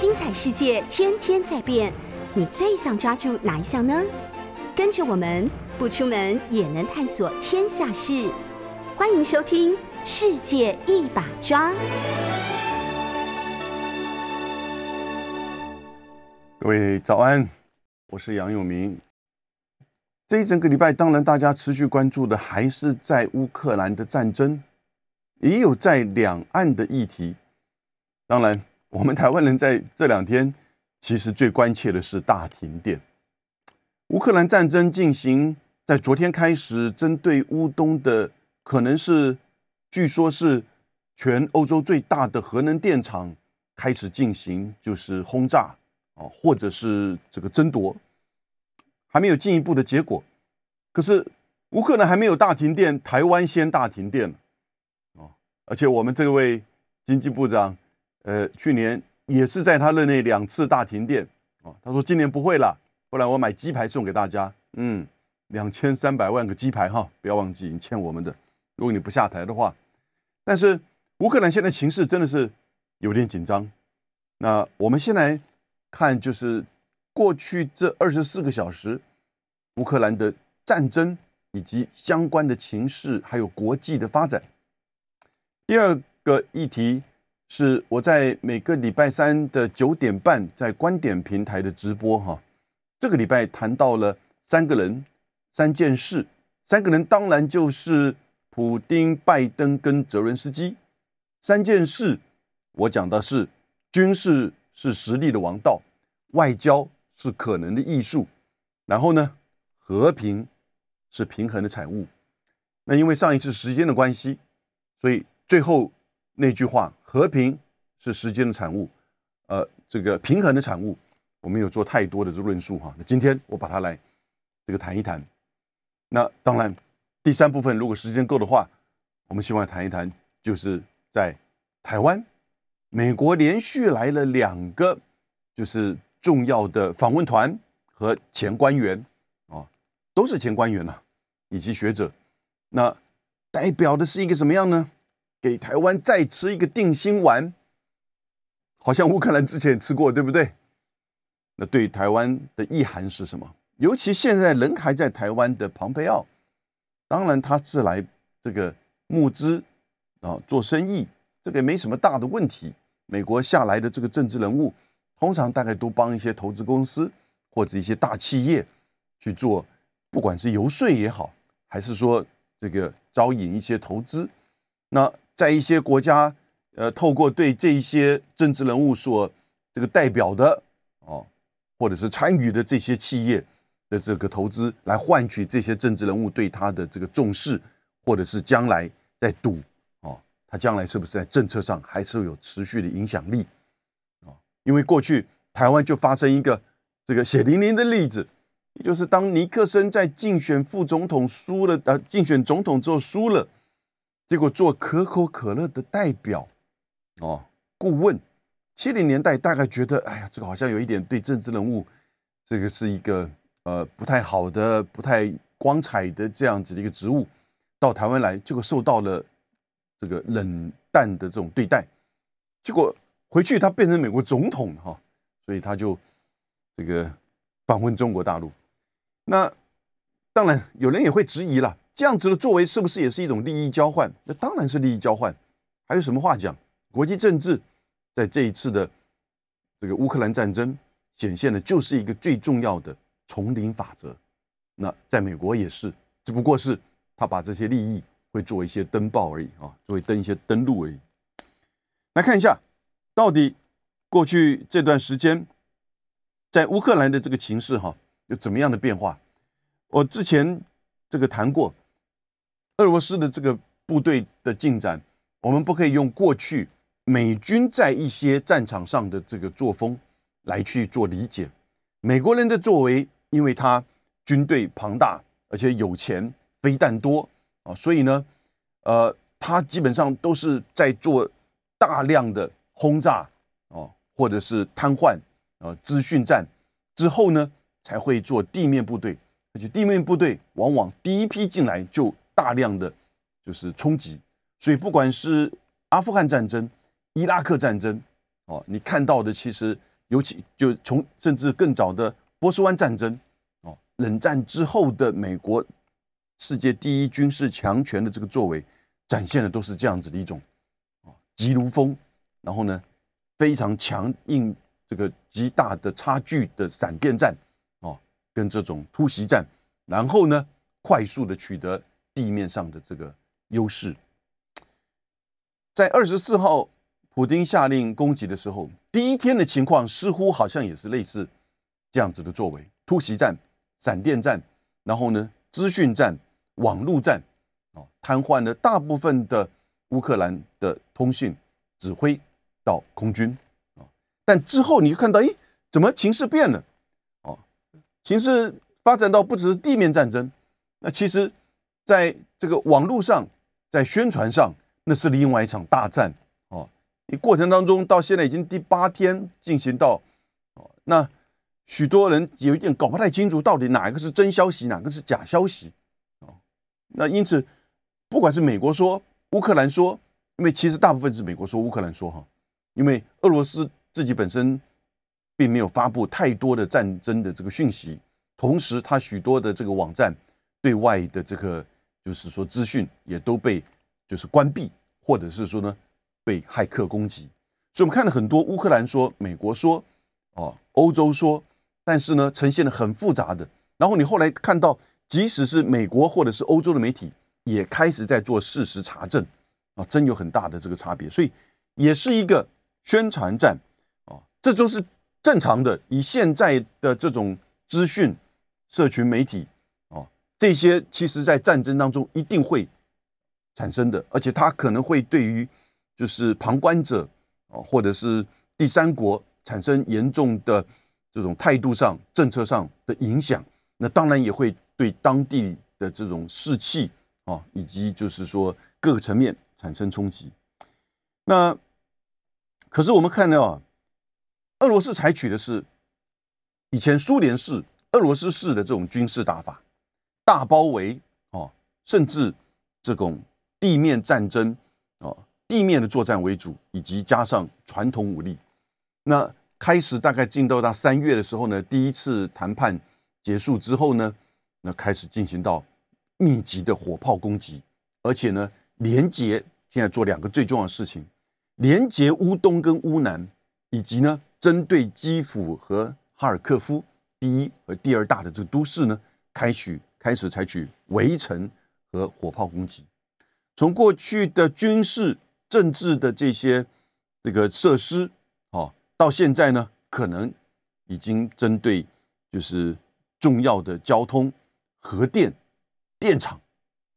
精彩世界天天在变，你最想抓住哪一项呢？跟着我们不出门也能探索天下事，欢迎收听《世界一把抓》。各位早安，我是杨永明。这一整个礼拜，当然大家持续关注的还是在乌克兰的战争，也有在两岸的议题。当然，我们台湾人在这两天其实最关切的是大停电。乌克兰战争进行在昨天开始，针对乌东的可能是，据说是全欧洲最大的核能电厂开始进行就是轰炸啊，或者是这个争夺。还没有进一步的结果，可是乌克兰还没有大停电，台湾先大停电了，啊，而且我们这位经济部长，呃，去年也是在他任内两次大停电，哦，他说今年不会了，不然我买鸡排送给大家，嗯，两千三百万个鸡排哈，不要忘记你欠我们的，如果你不下台的话，但是乌克兰现在情势真的是有点紧张，那我们先来看就是。过去这二十四个小时，乌克兰的战争以及相关的情势，还有国际的发展。第二个议题是我在每个礼拜三的九点半在观点平台的直播哈。这个礼拜谈到了三个人、三件事。三个人当然就是普丁、拜登跟泽伦斯基。三件事，我讲的是军事是实力的王道，外交。是可能的艺术，然后呢，和平是平衡的产物。那因为上一次时间的关系，所以最后那句话“和平是时间的产物”，呃，这个平衡的产物，我没有做太多的这论述哈。那今天我把它来这个谈一谈。那当然，第三部分如果时间够的话，我们希望谈一谈，就是在台湾，美国连续来了两个，就是。重要的访问团和前官员啊，都是前官员呐，以及学者，那代表的是一个什么样呢？给台湾再吃一个定心丸，好像乌克兰之前也吃过，对不对？那对台湾的意涵是什么？尤其现在人还在台湾的庞培奥，当然他是来这个募资啊，做生意，这个没什么大的问题。美国下来的这个政治人物。通常大概都帮一些投资公司或者一些大企业去做，不管是游说也好，还是说这个招引一些投资。那在一些国家，呃，透过对这一些政治人物所这个代表的哦，或者是参与的这些企业的这个投资，来换取这些政治人物对他的这个重视，或者是将来在赌哦，他将来是不是在政策上还是有持续的影响力？因为过去台湾就发生一个这个血淋淋的例子，就是当尼克森在竞选副总统输了，呃，竞选总统之后输了，结果做可口可乐的代表，哦，顾问，七零年代大概觉得，哎呀，这个好像有一点对政治人物，这个是一个呃不太好的、不太光彩的这样子的一个职务，到台湾来，结果受到了这个冷淡的这种对待，结果。回去他变成美国总统哈，所以他就这个访问中国大陆。那当然有人也会质疑了，这样子的作为是不是也是一种利益交换？那当然是利益交换，还有什么话讲？国际政治在这一次的这个乌克兰战争显现的就是一个最重要的丛林法则。那在美国也是，只不过是他把这些利益会做一些登报而已啊，作为登一些登录而已。来看一下。到底过去这段时间，在乌克兰的这个情势哈有怎么样的变化？我之前这个谈过，俄罗斯的这个部队的进展，我们不可以用过去美军在一些战场上的这个作风来去做理解。美国人的作为，因为他军队庞大，而且有钱，飞弹多啊，所以呢，呃，他基本上都是在做大量的。轰炸哦，或者是瘫痪啊，资讯战之后呢，才会做地面部队，而且地面部队往往第一批进来就大量的就是冲击，所以不管是阿富汗战争、伊拉克战争哦，你看到的其实尤其就从甚至更早的波斯湾战争哦，冷战之后的美国世界第一军事强权的这个作为，展现的都是这样子的一种啊急如风，然后呢非常强硬这个极大的差距的闪电战哦，跟这种突袭战，然后呢快速的取得地面上的这个优势，在二十四号。普京下令攻击的时候，第一天的情况似乎好像也是类似这样子的作为：突袭战、闪电战，然后呢，资讯战、网络战，啊，瘫痪了大部分的乌克兰的通讯、指挥到空军啊。但之后你就看到，哎，怎么情势变了？哦，情势发展到不只是地面战争，那其实在这个网络上，在宣传上，那是另外一场大战哦。你过程当中到现在已经第八天进行到，哦，那许多人有一点搞不太清楚，到底哪一个是真消息，哪个是假消息，哦，那因此不管是美国说，乌克兰说，因为其实大部分是美国说，乌克兰说哈，因为俄罗斯自己本身并没有发布太多的战争的这个讯息，同时它许多的这个网站对外的这个就是说资讯也都被就是关闭，或者是说呢。被骇客攻击，所以我们看了很多乌克兰说、美国说、哦，欧洲说，但是呢，呈现的很复杂的。然后你后来看到，即使是美国或者是欧洲的媒体，也开始在做事实查证啊，真有很大的这个差别。所以也是一个宣传战啊，这都是正常的。以现在的这种资讯社群媒体，这些其实在战争当中一定会产生的，而且它可能会对于。就是旁观者啊，或者是第三国产生严重的这种态度上、政策上的影响，那当然也会对当地的这种士气啊，以及就是说各个层面产生冲击。那可是我们看到啊，俄罗斯采取的是以前苏联式、俄罗斯式的这种军事打法，大包围啊，甚至这种地面战争啊。地面的作战为主，以及加上传统武力。那开始大概进到到三月的时候呢，第一次谈判结束之后呢，那开始进行到密集的火炮攻击，而且呢，连接现在做两个最重要的事情：连接乌东跟乌南，以及呢，针对基辅和哈尔科夫第一和第二大的这个都市呢，开始开始采取围城和火炮攻击。从过去的军事。政治的这些这个设施，哦，到现在呢，可能已经针对就是重要的交通、核电、电厂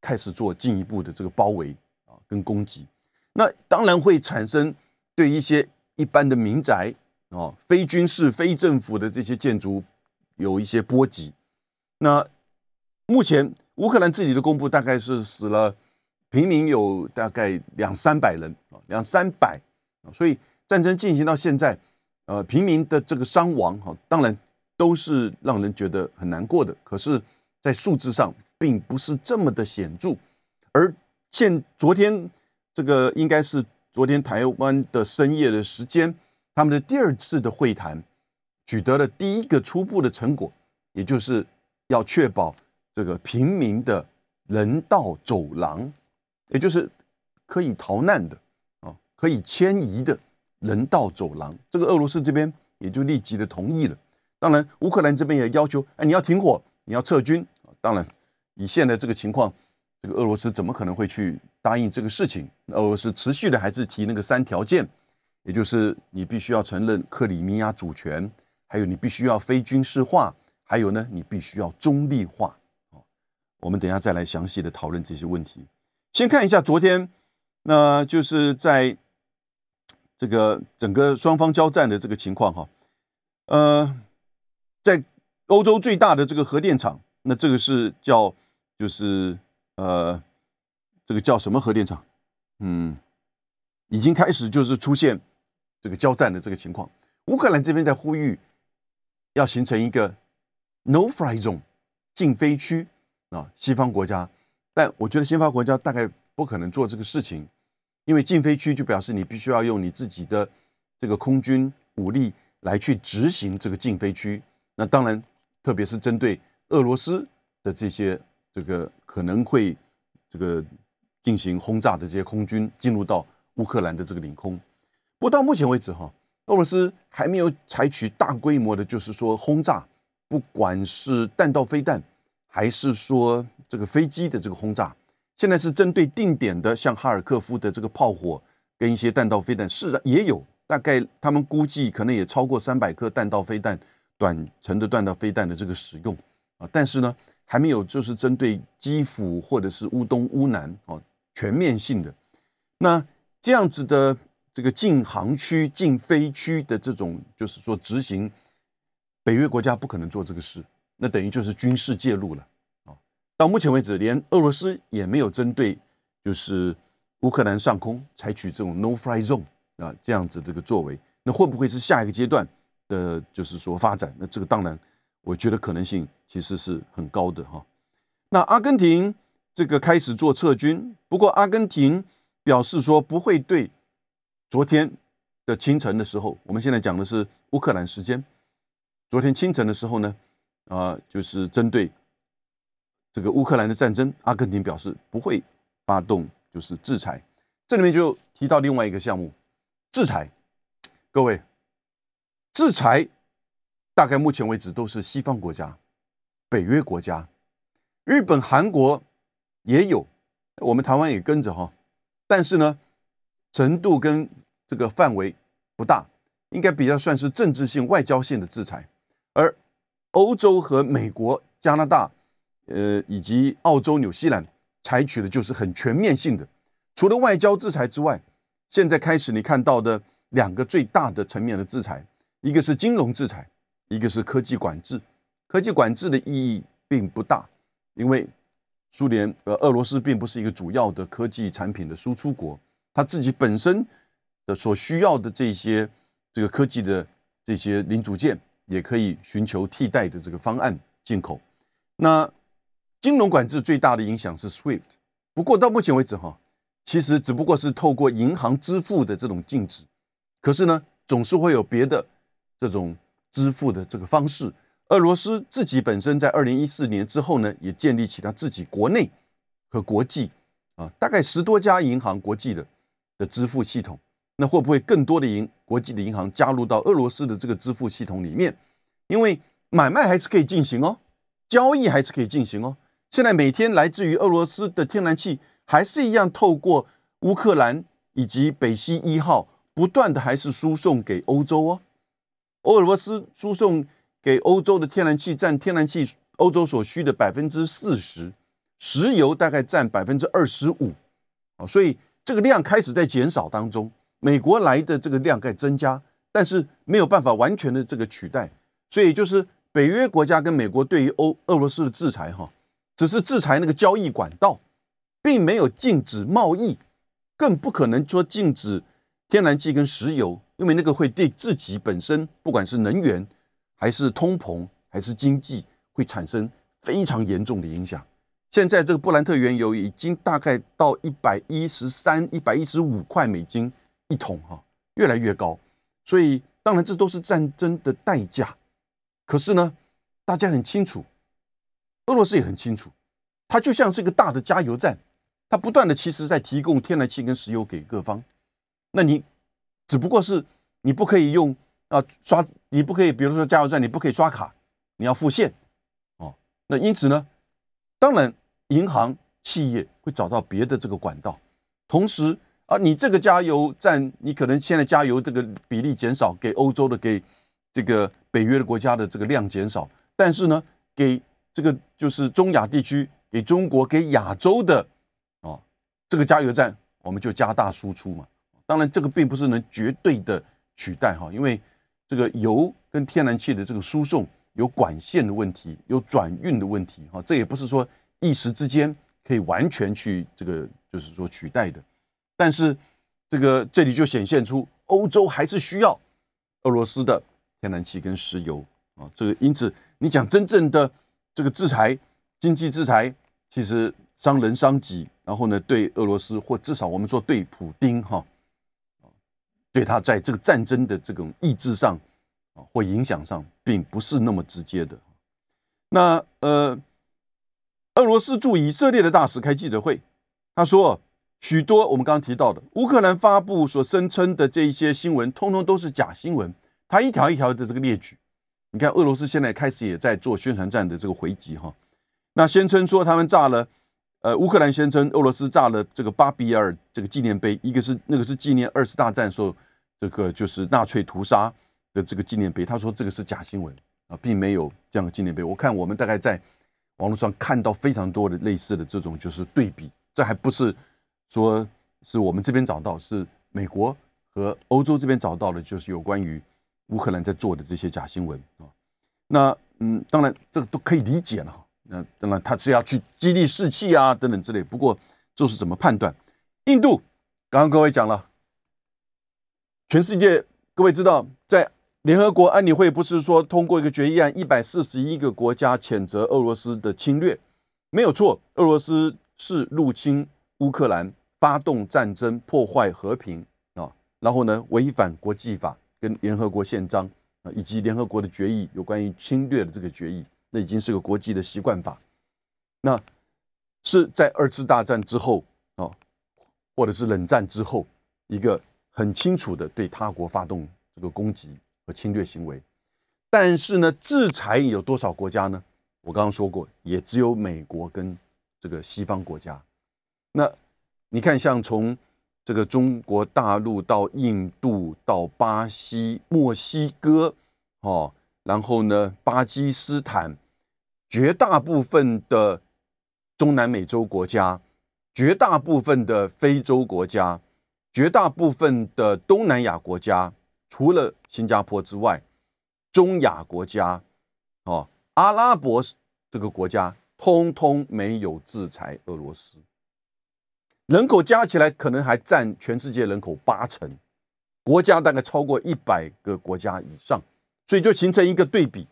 开始做进一步的这个包围啊，跟攻击。那当然会产生对一些一般的民宅啊、非军事、非政府的这些建筑有一些波及。那目前乌克兰自己的公布大概是死了。平民有大概两三百人啊，两三百啊，所以战争进行到现在，呃，平民的这个伤亡哈，当然都是让人觉得很难过的。可是，在数字上并不是这么的显著。而现昨天这个应该是昨天台湾的深夜的时间，他们的第二次的会谈取得了第一个初步的成果，也就是要确保这个平民的人道走廊。也就是可以逃难的啊，可以迁移的人道走廊，这个俄罗斯这边也就立即的同意了。当然，乌克兰这边也要求，哎，你要停火，你要撤军。当然，以现在这个情况，这个俄罗斯怎么可能会去答应这个事情？俄罗斯持续的还是提那个三条件，也就是你必须要承认克里米亚主权，还有你必须要非军事化，还有呢，你必须要中立化。我们等下再来详细的讨论这些问题。先看一下昨天，那就是在这个整个双方交战的这个情况哈，呃，在欧洲最大的这个核电厂，那这个是叫就是呃，这个叫什么核电厂？嗯，已经开始就是出现这个交战的这个情况。乌克兰这边在呼吁要形成一个 no fly zone 禁飞区啊，西方国家。但我觉得西方国家大概不可能做这个事情，因为禁飞区就表示你必须要用你自己的这个空军武力来去执行这个禁飞区。那当然，特别是针对俄罗斯的这些这个可能会这个进行轰炸的这些空军进入到乌克兰的这个领空。不过到目前为止，哈，俄罗斯还没有采取大规模的，就是说轰炸，不管是弹道飞弹，还是说这个飞机的这个轰炸。现在是针对定点的，像哈尔科夫的这个炮火跟一些弹道飞弹，是也有大概他们估计可能也超过三百颗弹道飞弹、短程的弹道飞弹的这个使用啊，但是呢还没有就是针对基辅或者是乌东、乌南哦全面性的。那这样子的这个禁航区、禁飞区的这种，就是说执行，北约国家不可能做这个事，那等于就是军事介入了啊。到目前为止，连俄罗斯也没有针对就是乌克兰上空采取这种 no fly zone 啊这样子这个作为，那会不会是下一个阶段的，就是说发展？那这个当然，我觉得可能性其实是很高的哈。那阿根廷这个开始做撤军，不过阿根廷表示说不会对昨天的清晨的时候，我们现在讲的是乌克兰时间，昨天清晨的时候呢，啊，就是针对。这个乌克兰的战争，阿根廷表示不会发动就是制裁。这里面就提到另外一个项目，制裁。各位，制裁大概目前为止都是西方国家、北约国家、日本、韩国也有，我们台湾也跟着哈。但是呢，程度跟这个范围不大，应该比较算是政治性、外交性的制裁。而欧洲和美国、加拿大。呃，以及澳洲、纽西兰采取的就是很全面性的，除了外交制裁之外，现在开始你看到的两个最大的层面的制裁，一个是金融制裁，一个是科技管制。科技管制的意义并不大，因为苏联呃俄罗斯并不是一个主要的科技产品的输出国，它自己本身的所需要的这些这个科技的这些零组件，也可以寻求替代的这个方案进口。那金融管制最大的影响是 SWIFT，不过到目前为止哈，其实只不过是透过银行支付的这种禁止，可是呢，总是会有别的这种支付的这个方式。俄罗斯自己本身在二零一四年之后呢，也建立起他自己国内和国际啊，大概十多家银行国际的的支付系统。那会不会更多的银国际的银行加入到俄罗斯的这个支付系统里面？因为买卖还是可以进行哦，交易还是可以进行哦。现在每天来自于俄罗斯的天然气还是一样透过乌克兰以及北溪一号不断的还是输送给欧洲哦。俄罗斯输送给欧洲的天然气占天然气欧洲所需的百分之四十，石油大概占百分之二十五啊，所以这个量开始在减少当中。美国来的这个量在增加，但是没有办法完全的这个取代，所以就是北约国家跟美国对于欧俄罗斯的制裁哈。只是制裁那个交易管道，并没有禁止贸易，更不可能说禁止天然气跟石油，因为那个会对自己本身，不管是能源，还是通膨，还是经济，会产生非常严重的影响。现在这个布兰特原油已经大概到一百一十三、一百一十五块美金一桶哈，越来越高。所以当然这都是战争的代价。可是呢，大家很清楚。俄罗斯也很清楚，它就像是一个大的加油站，它不断的其实在提供天然气跟石油给各方。那你只不过是你不可以用啊刷，你不可以，比如说加油站你不可以刷卡，你要付现哦。那因此呢，当然银行企业会找到别的这个管道。同时啊，你这个加油站，你可能现在加油这个比例减少，给欧洲的给这个北约的国家的这个量减少，但是呢，给这个就是中亚地区给中国给亚洲的哦，这个加油站我们就加大输出嘛。当然，这个并不是能绝对的取代哈，因为这个油跟天然气的这个输送有管线的问题，有转运的问题哈，这也不是说一时之间可以完全去这个就是说取代的。但是这个这里就显现出欧洲还是需要俄罗斯的天然气跟石油啊。这个因此你讲真正的。这个制裁，经济制裁其实伤人伤己，然后呢，对俄罗斯或至少我们说对普丁哈，啊对他在这个战争的这种意志上啊，或影响上，并不是那么直接的。那呃，俄罗斯驻以色列的大使开记者会，他说，许多我们刚刚提到的乌克兰发布所声称的这一些新闻，通通都是假新闻。他一条一条的这个列举，你看俄罗斯现在开始也在做宣传战的这个回击哈。那宣称说他们炸了，呃，乌克兰宣称俄罗斯炸了这个巴比尔这个纪念碑，一个是那个是纪念二次大战时候这个就是纳粹屠杀的这个纪念碑，他说这个是假新闻啊，并没有这样的纪念碑。我看我们大概在网络上看到非常多的类似的这种就是对比，这还不是说是我们这边找到，是美国和欧洲这边找到的，就是有关于乌克兰在做的这些假新闻啊。那嗯，当然这个都可以理解了。那当然，他是要去激励士气啊，等等之类。不过，这是怎么判断？印度刚刚各位讲了，全世界各位知道，在联合国安理会不是说通过一个决议案，一百四十一个国家谴责俄罗斯的侵略，没有错，俄罗斯是入侵乌克兰，发动战争，破坏和平啊，然后呢，违反国际法跟联合国宪章啊，以及联合国的决议有关于侵略的这个决议。那已经是个国际的习惯法，那是在二次大战之后啊，或者是冷战之后，一个很清楚的对他国发动这个攻击和侵略行为。但是呢，制裁有多少国家呢？我刚刚说过，也只有美国跟这个西方国家。那你看，像从这个中国大陆到印度到巴西、墨西哥，哦。然后呢，巴基斯坦，绝大部分的中南美洲国家，绝大部分的非洲国家，绝大部分的东南亚国家，除了新加坡之外，中亚国家，哦，阿拉伯这个国家，通通没有制裁俄罗斯。人口加起来可能还占全世界人口八成，国家大概超过一百个国家以上。所以就形成一个对比，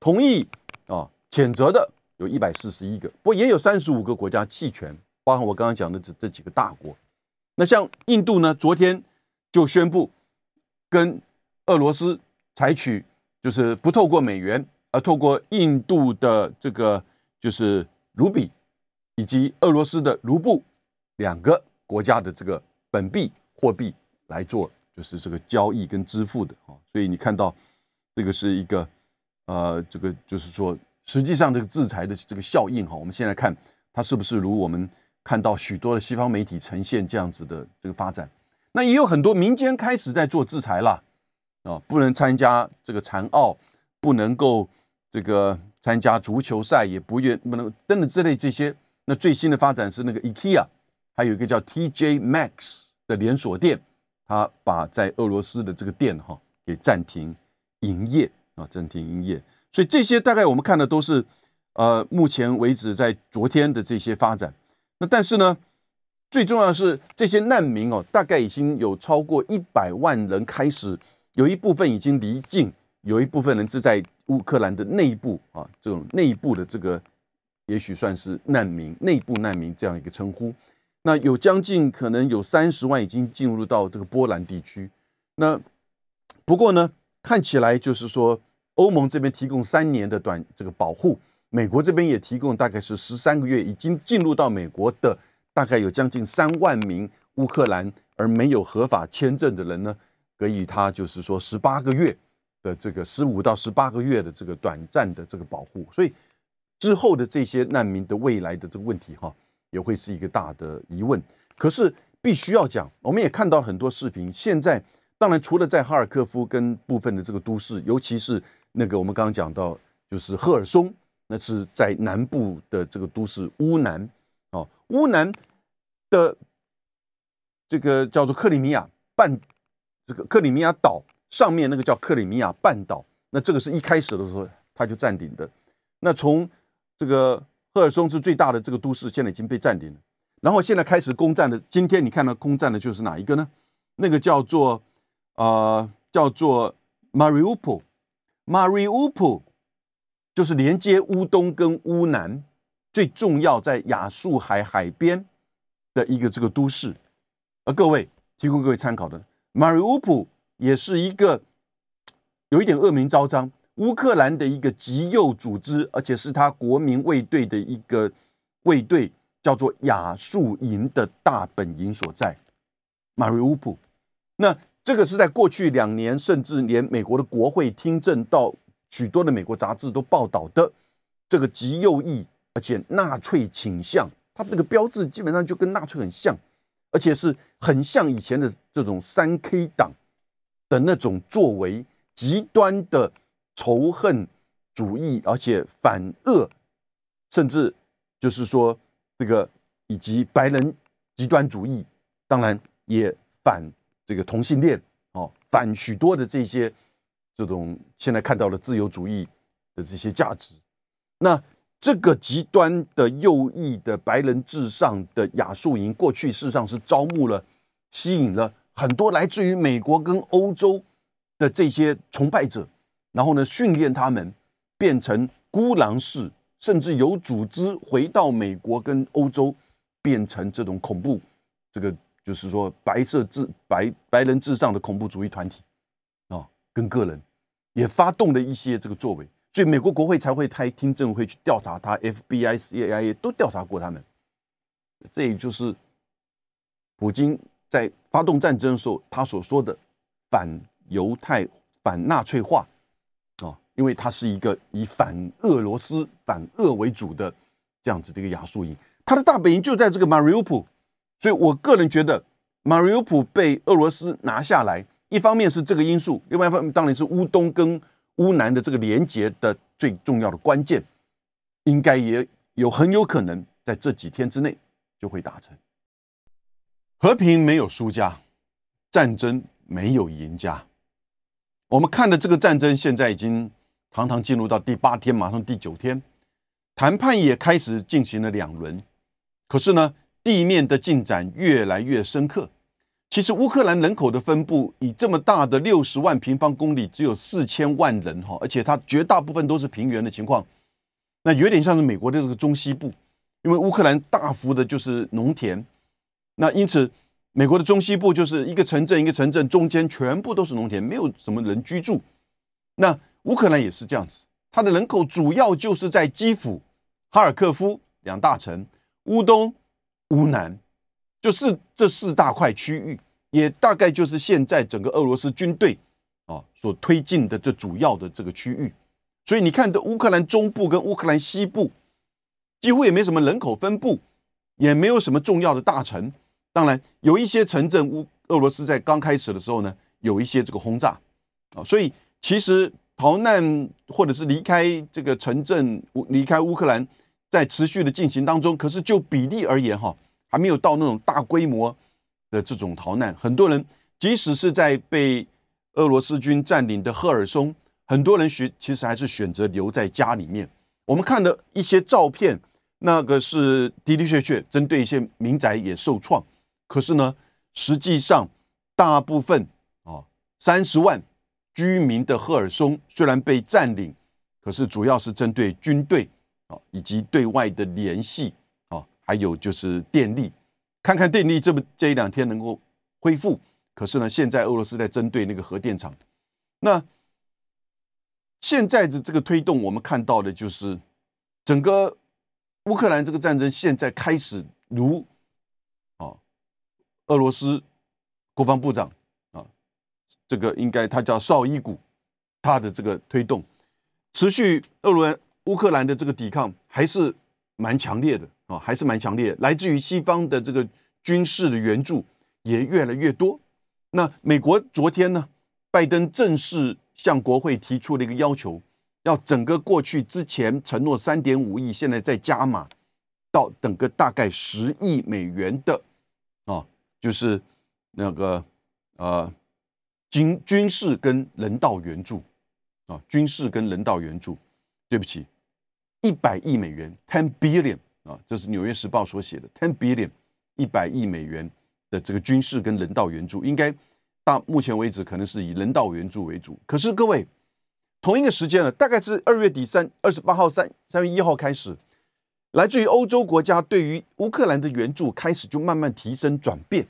同意啊谴责的有一百四十一个，不过也有三十五个国家弃权，包含我刚刚讲的这这几个大国。那像印度呢，昨天就宣布跟俄罗斯采取就是不透过美元，而透过印度的这个就是卢比以及俄罗斯的卢布两个国家的这个本币货币来做，就是这个交易跟支付的啊。所以你看到。这个是一个，呃，这个就是说，实际上这个制裁的这个效应哈，我们现在看它是不是如我们看到许多的西方媒体呈现这样子的这个发展？那也有很多民间开始在做制裁了啊，不能参加这个残奥，不能够这个参加足球赛，也不愿不能等等之类这些。那最新的发展是那个 IKEA，还有一个叫 TJ Max 的连锁店，它把在俄罗斯的这个店哈给暂停。营业啊，暂停营业，所以这些大概我们看的都是，呃，目前为止在昨天的这些发展。那但是呢，最重要的是这些难民哦，大概已经有超过一百万人开始，有一部分已经离境，有一部分人是在乌克兰的内部啊，这种内部的这个，也许算是难民，内部难民这样一个称呼。那有将近可能有三十万已经进入到这个波兰地区。那不过呢？看起来就是说，欧盟这边提供三年的短这个保护，美国这边也提供大概是十三个月，已经进入到美国的大概有将近三万名乌克兰而没有合法签证的人呢，给予他就是说十八个月的这个十五到十八个月的这个短暂的这个保护，所以之后的这些难民的未来的这个问题哈，也会是一个大的疑问。可是必须要讲，我们也看到很多视频，现在。当然，除了在哈尔科夫跟部分的这个都市，尤其是那个我们刚刚讲到，就是赫尔松，那是在南部的这个都市乌南，哦，乌南的这个叫做克里米亚半，这个克里米亚岛上面那个叫克里米亚半岛，那这个是一开始的时候它就占领的。那从这个赫尔松是最大的这个都市，现在已经被占领了。然后现在开始攻占的，今天你看到攻占的就是哪一个呢？那个叫做。啊，叫做 Mariupol，Mariupol 就是连接乌东跟乌南最重要在亚速海海边的一个这个都市。而各位提供各位参考的，Mariupol 也是一个有一点恶名昭彰，乌克兰的一个极右组织，而且是他国民卫队的一个卫队，叫做亚速营的大本营所在马瑞乌普。那这个是在过去两年，甚至连美国的国会听证到许多的美国杂志都报道的这个极右翼，而且纳粹倾向，它这个标志基本上就跟纳粹很像，而且是很像以前的这种三 K 党的那种作为，极端的仇恨主义，而且反恶，甚至就是说这个以及白人极端主义，当然也反。这个同性恋哦，反许多的这些这种现在看到的自由主义的这些价值，那这个极端的右翼的白人至上的亚述营，过去事实上是招募了、吸引了很多来自于美国跟欧洲的这些崇拜者，然后呢训练他们变成孤狼式，甚至有组织回到美国跟欧洲变成这种恐怖这个。就是说，白色至白白人至上的恐怖主义团体啊，跟个人也发动了一些这个作为，所以美国国会才会开听证会去调查他，FBI、CIA 都调查过他们。这也就是普京在发动战争的时候他所说的反犹太、反纳粹化，因为他是一个以反俄罗斯、反俄为主的这样子的一个亚速营，他的大本营就在这个马里乌普。所以，我个人觉得，马里乌普被俄罗斯拿下来，一方面是这个因素，另外一方面当然是乌东跟乌南的这个连接的最重要的关键，应该也有很有可能在这几天之内就会达成。和平没有输家，战争没有赢家。我们看的这个战争现在已经堂堂进入到第八天，马上第九天，谈判也开始进行了两轮，可是呢？地面的进展越来越深刻。其实乌克兰人口的分布以这么大的六十万平方公里，只有四千万人哈，而且它绝大部分都是平原的情况，那有点像是美国的这个中西部，因为乌克兰大幅的就是农田，那因此美国的中西部就是一个城镇一个城镇中间全部都是农田，没有什么人居住。那乌克兰也是这样子，它的人口主要就是在基辅、哈尔科夫两大城，乌东。乌南就是这四大块区域，也大概就是现在整个俄罗斯军队啊所推进的这主要的这个区域。所以你看，这乌克兰中部跟乌克兰西部几乎也没什么人口分布，也没有什么重要的大城。当然，有一些城镇，乌俄罗斯在刚开始的时候呢，有一些这个轰炸啊。所以其实逃难或者是离开这个城镇，离开乌克兰。在持续的进行当中，可是就比例而言，哈，还没有到那种大规模的这种逃难。很多人即使是在被俄罗斯军占领的赫尔松，很多人选其实还是选择留在家里面。我们看的一些照片，那个是的的确确针对一些民宅也受创。可是呢，实际上大部分啊三十万居民的赫尔松虽然被占领，可是主要是针对军队。啊，以及对外的联系啊，还有就是电力，看看电力这不这一两天能够恢复。可是呢，现在俄罗斯在针对那个核电厂。那现在的这个推动，我们看到的就是整个乌克兰这个战争现在开始，如啊，俄罗斯国防部长，这个应该他叫绍伊古，他的这个推动持续，俄罗。乌克兰的这个抵抗还是蛮强烈的啊，还是蛮强烈。来自于西方的这个军事的援助也越来越多。那美国昨天呢，拜登正式向国会提出了一个要求，要整个过去之前承诺三点五亿，现在再加码到整个大概十亿美元的啊，就是那个呃军军事跟人道援助啊，军事跟人道援助。对不起。一百亿美元，ten billion 啊，这是《纽约时报》所写的，ten billion，一百亿美元的这个军事跟人道援助，应该到目前为止可能是以人道援助为主。可是各位，同一个时间呢，大概是二月底三二十八号三三月一号开始，来自于欧洲国家对于乌克兰的援助开始就慢慢提升转变，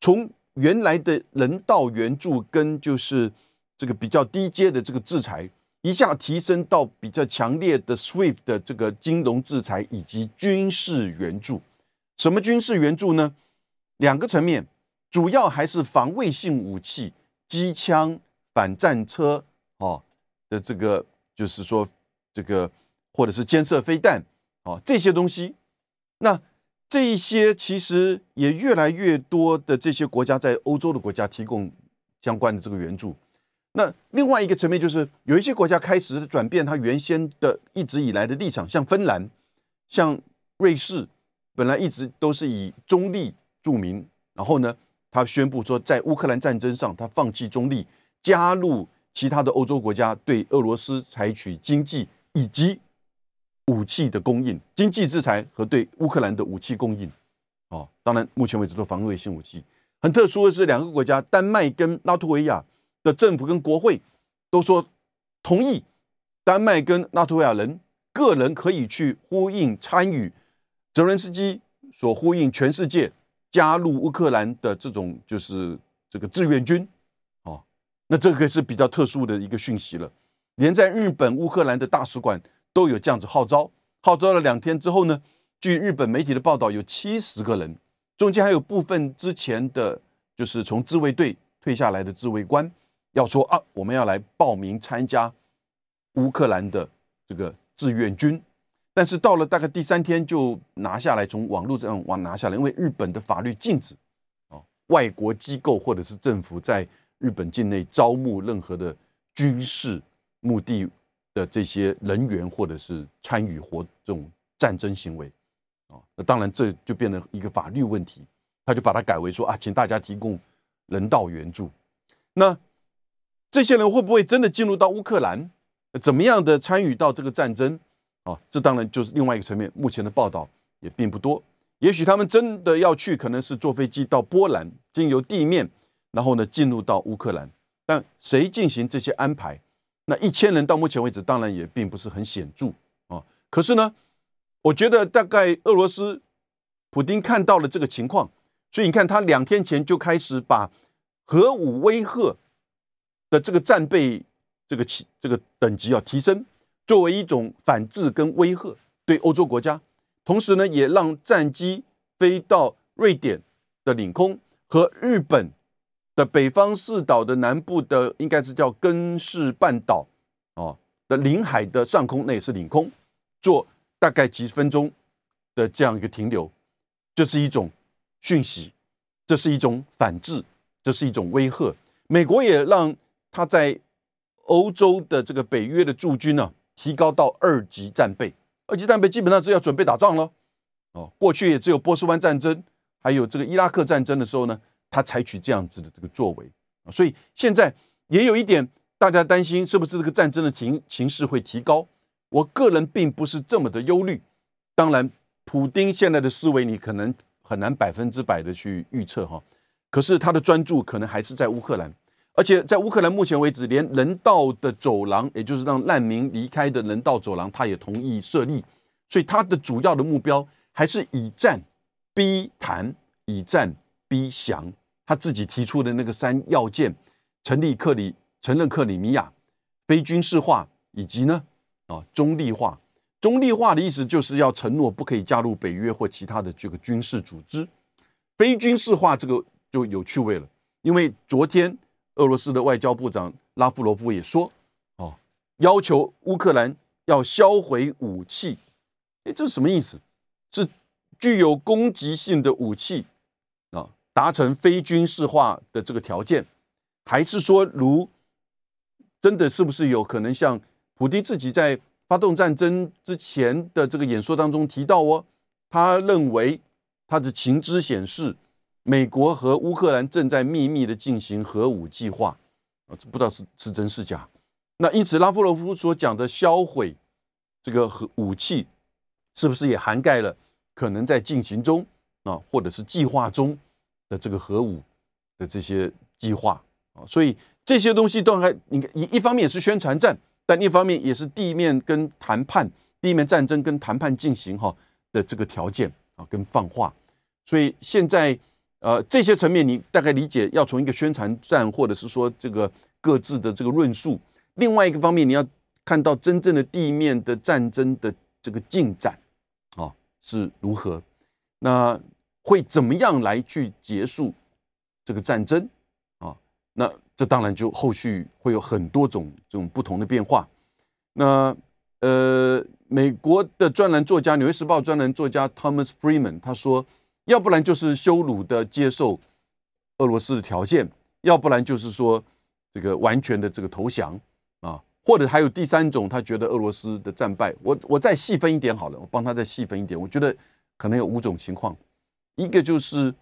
从原来的人道援助跟就是这个比较低阶的这个制裁，一下提升到比较强烈的 SWIFT 的这个金融制裁以及军事援助。什么军事援助呢？两个层面，主要还是防卫性武器、机枪、反战车哦的这个，就是说这个或者是监射飞弹哦这些东西。那这一些其实也越来越多的这些国家在欧洲的国家提供相关的这个援助。那另外一个层面就是有一些国家开始转变它原先的一直以来的立场，像芬兰、像瑞士。本来一直都是以中立著名，然后呢，他宣布说，在乌克兰战争上，他放弃中立，加入其他的欧洲国家，对俄罗斯采取经济以及武器的供应，经济制裁和对乌克兰的武器供应。哦，当然，目前为止都防卫性武器。很特殊的是，两个国家，丹麦跟拉脱维亚的政府跟国会都说同意，丹麦跟拉脱维亚人个人可以去呼应参与。泽连斯基所呼应全世界加入乌克兰的这种就是这个志愿军，哦，那这个是比较特殊的一个讯息了。连在日本乌克兰的大使馆都有这样子号召，号召了两天之后呢，据日本媒体的报道，有七十个人，中间还有部分之前的就是从自卫队退下来的自卫官，要说啊，我们要来报名参加乌克兰的这个志愿军。但是到了大概第三天就拿下来，从网络上往拿下来，因为日本的法律禁止哦，外国机构或者是政府在日本境内招募任何的军事目的的这些人员，或者是参与活这种战争行为啊，那当然这就变成一个法律问题，他就把它改为说啊，请大家提供人道援助。那这些人会不会真的进入到乌克兰？怎么样的参与到这个战争？啊，这当然就是另外一个层面。目前的报道也并不多。也许他们真的要去，可能是坐飞机到波兰，经由地面，然后呢进入到乌克兰。但谁进行这些安排？那一千人到目前为止，当然也并不是很显著啊。可是呢，我觉得大概俄罗斯普京看到了这个情况，所以你看他两天前就开始把核武威吓的这个战备这个起这个等级要提升。作为一种反制跟威吓，对欧洲国家，同时呢，也让战机飞到瑞典的领空和日本的北方四岛的南部的，应该是叫根室半岛哦的领海的上空，那也是领空，做大概几分钟的这样一个停留，这是一种讯息，这是一种反制，这是一种威吓。美国也让他在欧洲的这个北约的驻军呢。提高到二级战备，二级战备基本上是要准备打仗了。哦，过去也只有波斯湾战争，还有这个伊拉克战争的时候呢，他采取这样子的这个作为啊。所以现在也有一点，大家担心是不是这个战争的情形势会提高？我个人并不是这么的忧虑。当然，普丁现在的思维你可能很难百分之百的去预测哈。可是他的专注可能还是在乌克兰。而且在乌克兰目前为止，连人道的走廊，也就是让难民离开的人道走廊，他也同意设立。所以他的主要的目标还是以战逼谈，以战逼降。他自己提出的那个三要件：成立克里、承认克里米亚、非军事化，以及呢啊中立化。中立化的意思就是要承诺不可以加入北约或其他的这个军事组织。非军事化这个就有趣味了，因为昨天。俄罗斯的外交部长拉夫罗夫也说：“哦，要求乌克兰要销毁武器。哎，这是什么意思？是具有攻击性的武器，达成非军事化的这个条件，还是说，如真的是不是有可能像普京自己在发动战争之前的这个演说当中提到哦，他认为他的情资显示。”美国和乌克兰正在秘密的进行核武计划，啊，这不知道是是真是假。那因此，拉夫罗夫所讲的销毁这个核武器，是不是也涵盖了可能在进行中啊，或者是计划中的这个核武的这些计划啊？所以这些东西都还，你看一一方面也是宣传战，但一方面也是地面跟谈判、地面战争跟谈判进行哈的这个条件啊，跟放话。所以现在。呃，这些层面你大概理解，要从一个宣传战，或者是说这个各自的这个论述。另外一个方面，你要看到真正的地面的战争的这个进展啊是如何，那会怎么样来去结束这个战争啊？那这当然就后续会有很多种这种不同的变化。那呃，美国的专栏作家，《纽约时报》专栏作家 Thomas Freeman 他说，要不然就是羞辱的接受俄罗斯的条件，要不然就是说这个完全的这个投降啊，或者还有第三种，他觉得俄罗斯的战败。我我再细分一点好了，我帮他再细分一点，我觉得可能有五种情况，一个就是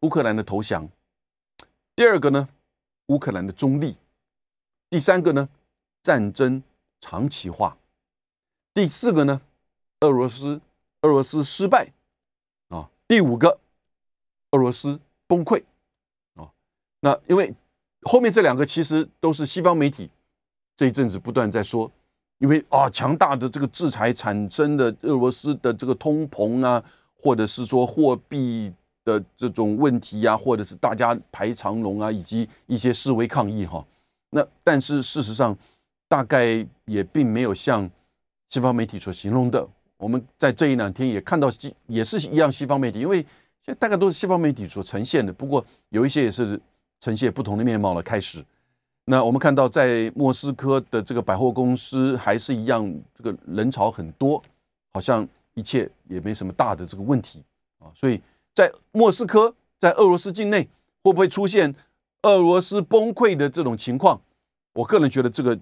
乌克兰的投降，第二个呢，乌克兰的中立，第三个呢，战争长期化。第四个呢，俄罗斯俄罗斯失败啊。第五个，俄罗斯崩溃啊。那因为后面这两个其实都是西方媒体这一阵子不断在说，因为啊强大的这个制裁产生的俄罗斯的这个通膨啊，或者是说货币的这种问题呀，或者是大家排长龙啊，以及一些示威抗议哈。那但是事实上，大概也并没有像。西方媒体所形容的，我们在这一两天也看到，也是一样。西方媒体，因为现在大概都是西方媒体所呈现的，不过有一些也是呈现不同的面貌了。开始，那我们看到在莫斯科的这个百货公司还是一样，这个人潮很多，好像一切也没什么大的这个问题啊。所以在莫斯科，在俄罗斯境内，会不会出现俄罗斯崩溃的这种情况？我个人觉得这个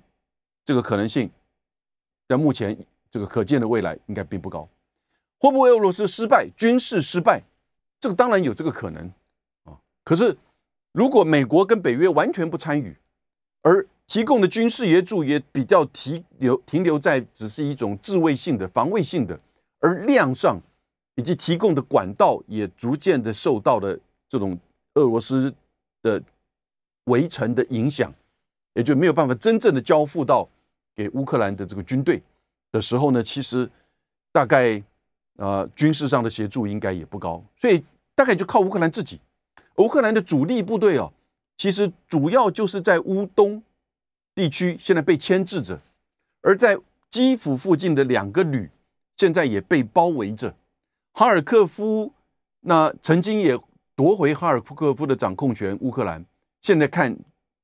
这个可能性。在目前这个可见的未来应该并不高，会不会俄罗斯失败、军事失败？这个当然有这个可能啊。可是如果美国跟北约完全不参与，而提供的军事援助也比较停留停留在只是一种自卫性的、防卫性的，而量上以及提供的管道也逐渐的受到了这种俄罗斯的围城的影响，也就没有办法真正的交付到。给乌克兰的这个军队的时候呢，其实大概呃军事上的协助应该也不高，所以大概就靠乌克兰自己。乌克兰的主力部队哦，其实主要就是在乌东地区现在被牵制着，而在基辅附近的两个旅现在也被包围着。哈尔科夫那曾经也夺回哈尔科夫的掌控权，乌克兰现在看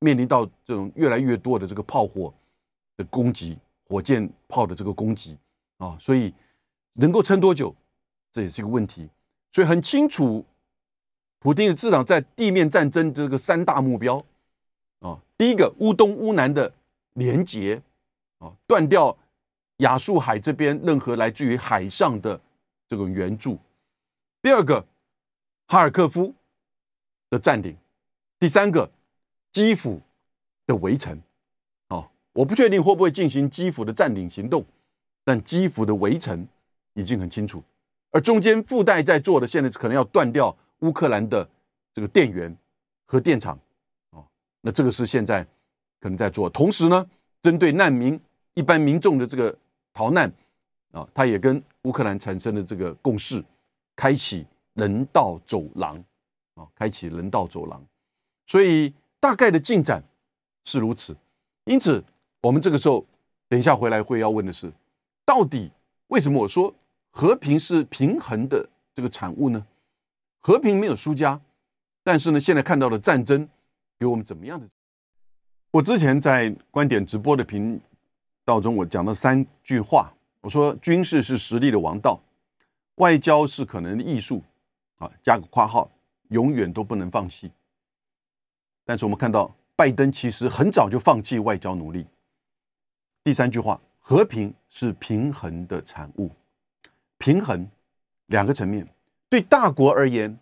面临到这种越来越多的这个炮火。的攻击，火箭炮的这个攻击啊，所以能够撑多久，这也是一个问题。所以很清楚，普京的智囊在地面战争这个三大目标啊，第一个乌东乌南的连接啊，断掉亚速海这边任何来自于海上的这种援助；第二个哈尔科夫的占领；第三个基辅的围城。哦我不确定会不会进行基辅的占领行动，但基辅的围城已经很清楚，而中间附带在做的，现在可能要断掉乌克兰的这个电源和电厂，哦，那这个是现在可能在做。同时呢，针对难民一般民众的这个逃难，啊，他也跟乌克兰产生了这个共识，开启人道走廊，啊，开启人道走廊。所以大概的进展是如此，因此。我们这个时候，等一下回来会要问的是，到底为什么我说和平是平衡的这个产物呢？和平没有输家，但是呢，现在看到的战争给我们怎么样的？我之前在观点直播的频道中，我讲了三句话，我说军事是实力的王道，外交是可能的艺术，啊，加个括号，永远都不能放弃。但是我们看到拜登其实很早就放弃外交努力。第三句话，和平是平衡的产物。平衡两个层面，对大国而言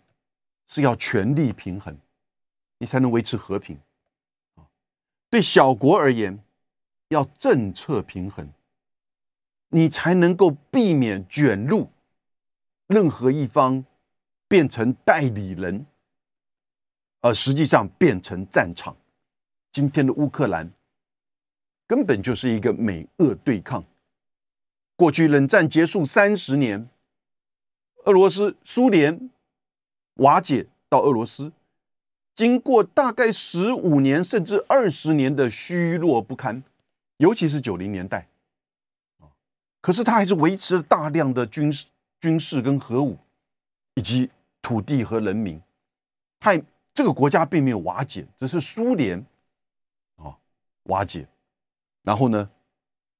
是要权力平衡，你才能维持和平；啊对小国而言，要政策平衡，你才能够避免卷入任何一方变成代理人，而实际上变成战场。今天的乌克兰。根本就是一个美俄对抗。过去冷战结束三十年，俄罗斯、苏联瓦解到俄罗斯，经过大概十五年甚至二十年的虚弱不堪，尤其是九零年代，啊可是他还是维持了大量的军事、军事跟核武，以及土地和人民，他这个国家并没有瓦解，只是苏联啊瓦解，然后呢，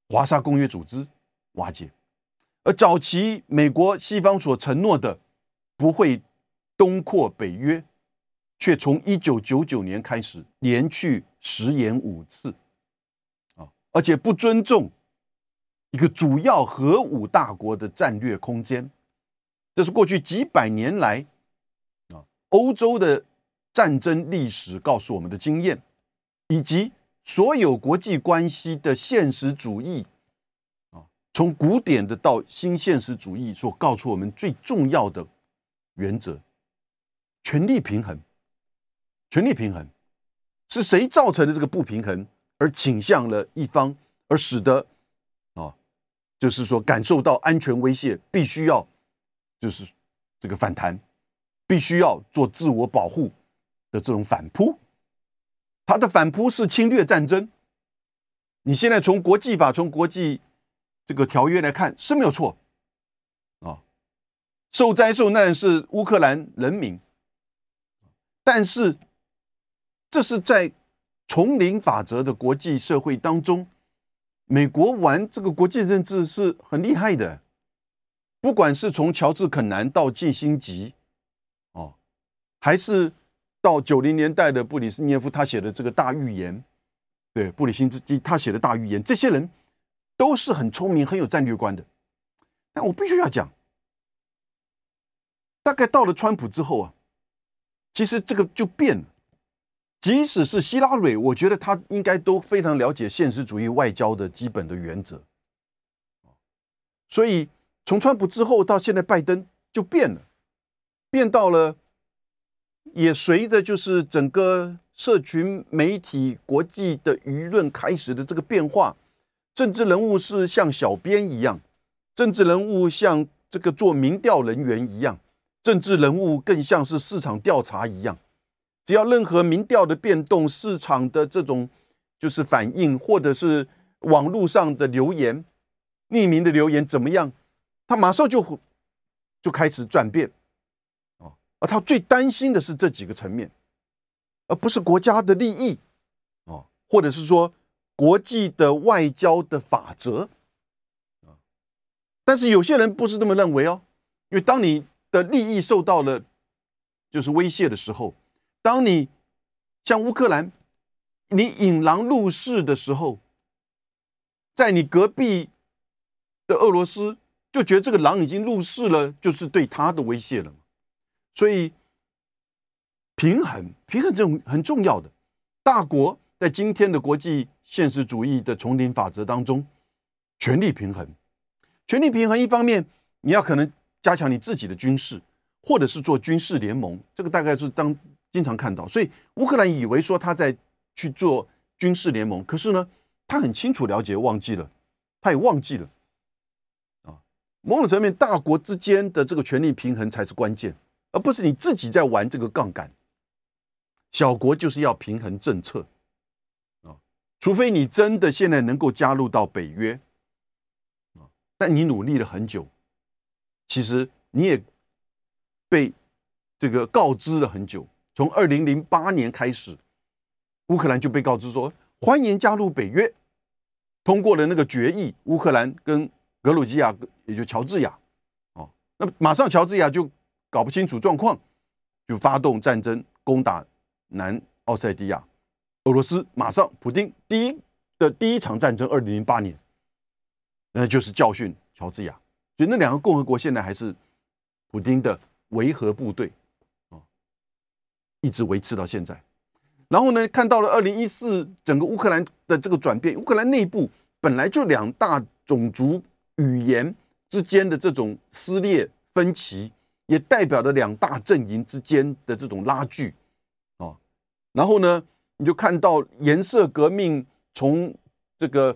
华沙公约组织瓦解，而早期美国西方所承诺的不会东扩北约。却从一九九九年开始连续食言五次，而且不尊重一个主要核武大国的战略空间，这是过去几百年来啊欧洲的战争历史告诉我们的经验，以及所有国际关系的现实主义啊，从古典的到新现实主义所告诉我们最重要的原则：权力平衡。权力平衡是谁造成的这个不平衡，而倾向了一方，而使得啊，就是说感受到安全威胁，必须要就是这个反弹，必须要做自我保护的这种反扑。他的反扑是侵略战争。你现在从国际法、从国际这个条约来看是没有错啊，受灾受难是乌克兰人民，但是。这是在丛林法则的国际社会当中，美国玩这个国际政治是很厉害的。不管是从乔治肯南到季辛吉，哦，还是到九零年代的布里斯涅夫他写的这个大预言，对布里辛斯基他写的大预言，这些人都是很聪明、很有战略观的。但我必须要讲，大概到了川普之后啊，其实这个就变了。即使是希拉蕊，我觉得他应该都非常了解现实主义外交的基本的原则。所以从川普之后到现在拜登就变了，变到了也随着就是整个社群媒体、国际的舆论开始的这个变化，政治人物是像小编一样，政治人物像这个做民调人员一样，政治人物更像是市场调查一样。只要任何民调的变动、市场的这种就是反应，或者是网络上的留言、匿名的留言怎么样，他马上就就开始转变啊！而他最担心的是这几个层面，而不是国家的利益啊，或者是说国际的外交的法则啊。但是有些人不是这么认为哦，因为当你的利益受到了就是威胁的时候。当你像乌克兰，你引狼入室的时候，在你隔壁的俄罗斯就觉得这个狼已经入室了，就是对他的威胁了所以平衡，平衡这种很重要的。大国在今天的国际现实主义的丛林法则当中，权力平衡，权力平衡一方面你要可能加强你自己的军事，或者是做军事联盟，这个大概是当。经常看到，所以乌克兰以为说他在去做军事联盟，可是呢，他很清楚了解，忘记了，他也忘记了啊。某种层面，大国之间的这个权力平衡才是关键，而不是你自己在玩这个杠杆。小国就是要平衡政策啊，除非你真的现在能够加入到北约啊，但你努力了很久，其实你也被这个告知了很久。从二零零八年开始，乌克兰就被告知说欢迎加入北约，通过了那个决议，乌克兰跟格鲁吉亚，也就乔治亚，哦，那马上乔治亚就搞不清楚状况，就发动战争攻打南奥塞蒂亚，俄罗斯马上普京第一的第一场战争，二零零八年，那就是教训乔治亚，所以那两个共和国现在还是普京的维和部队。一直维持到现在，然后呢，看到了二零一四整个乌克兰的这个转变，乌克兰内部本来就两大种族语言之间的这种撕裂分歧，也代表着两大阵营之间的这种拉锯啊。然后呢，你就看到颜色革命从这个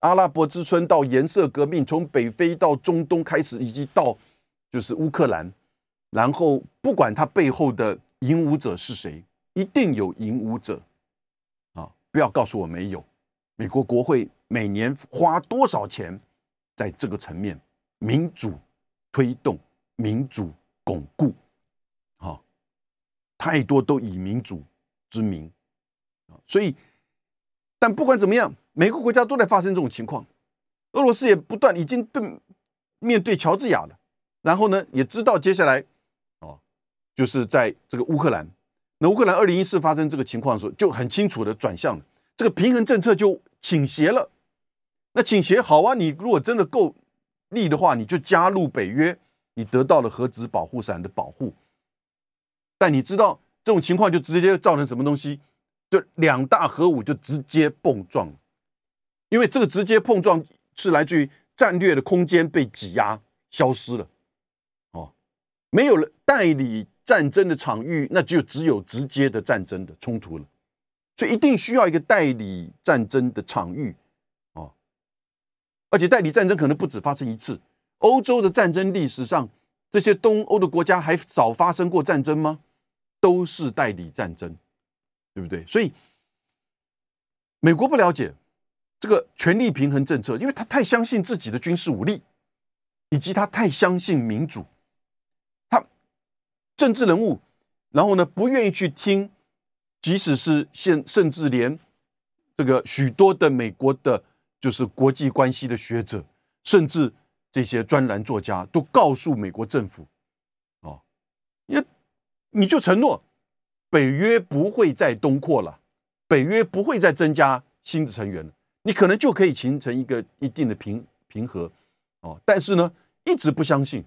阿拉伯之春到颜色革命，从北非到中东开始，以及到就是乌克兰，然后不管它背后的。引武者是谁？一定有赢武者啊！不要告诉我没有。美国国会每年花多少钱在这个层面？民主推动、民主巩固，啊，太多都以民主之名啊！所以，但不管怎么样，每个国家都在发生这种情况。俄罗斯也不断已经对面对乔治亚了，然后呢，也知道接下来，就是在这个乌克兰。那乌克兰二零一四发生这个情况的时候，就很清楚的转向了，这个平衡政策就倾斜了。那倾斜好啊，你如果真的够力的话，你就加入北约，你得到了核子保护伞的保护。但你知道这种情况就直接造成什么东西？就两大核武就直接碰撞，因为这个直接碰撞。是来自于战略的空间被挤压消失了，没有了代理战争的场域，那就只有直接的战争的冲突了，所以一定需要一个代理战争的场域，哦，而且代理战争可能不止发生一次。欧洲的战争历史上，这些东欧的国家还少发生过战争吗？都是代理战争，对不对？所以美国不了解。这个权力平衡政策，因为他太相信自己的军事武力，以及他太相信民主，政治人物，然后呢不愿意去听，即使是现甚至连这个许多的美国的，就是国际关系的学者，甚至这些专栏作家都告诉美国政府，哦，你你就承诺北约不会再东扩了，北约不会再增加新的成员了。你可能就可以形成一个一定的平平和，哦，但是呢，一直不相信，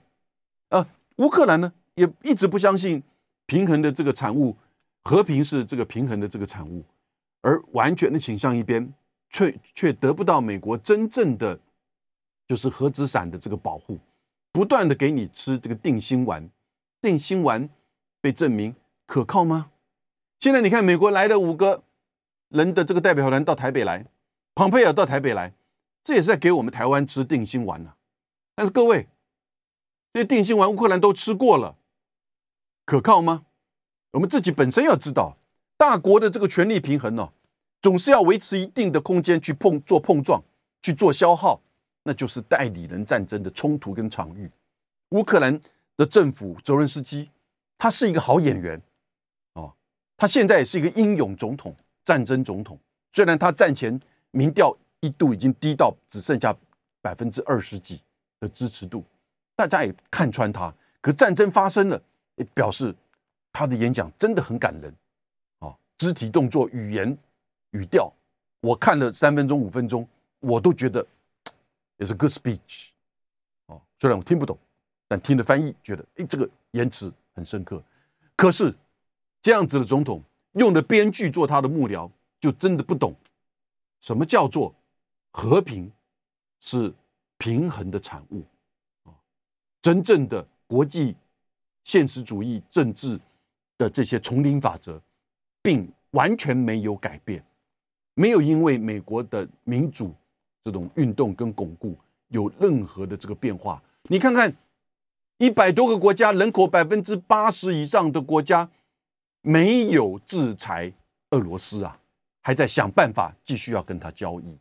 啊，乌克兰呢也一直不相信平衡的这个产物，和平是这个平衡的这个产物，而完全的倾向一边，却却得不到美国真正的就是核子伞的这个保护，不断的给你吃这个定心丸，定心丸被证明可靠吗？现在你看美国来了五个人的这个代表团到台北来。蓬佩尔到台北来，这也是在给我们台湾吃定心丸呢。但是各位，这些定心丸乌克兰都吃过了，可靠吗？我们自己本身要知道，大国的这个权力平衡呢，总是要维持一定的空间去碰做碰撞，去做消耗，那就是代理人战争的冲突跟场域。乌克兰的政府泽伦斯基，他是一个好演员哦，他现在也是一个英勇总统、战争总统，虽然他战前。民调一度已经低到只剩下百分之二十几的支持度，大家也看穿他。可战争发生了，也表示他的演讲真的很感人啊！肢体动作、语言、语调，我看了三分钟、五分钟，我都觉得也是 good speech 哦。虽然我听不懂，但听的翻译觉得，哎，这个言辞很深刻。可是这样子的总统用的编剧做他的幕僚，就真的不懂。什么叫做和平？是平衡的产物啊！真正的国际现实主义政治的这些丛林法则，并完全没有改变，没有因为美国的民主这种运动跟巩固有任何的这个变化。你看看一百多个国家，人口百分之八十以上的国家，没有制裁俄罗斯啊！还在想办法继续要跟他交易。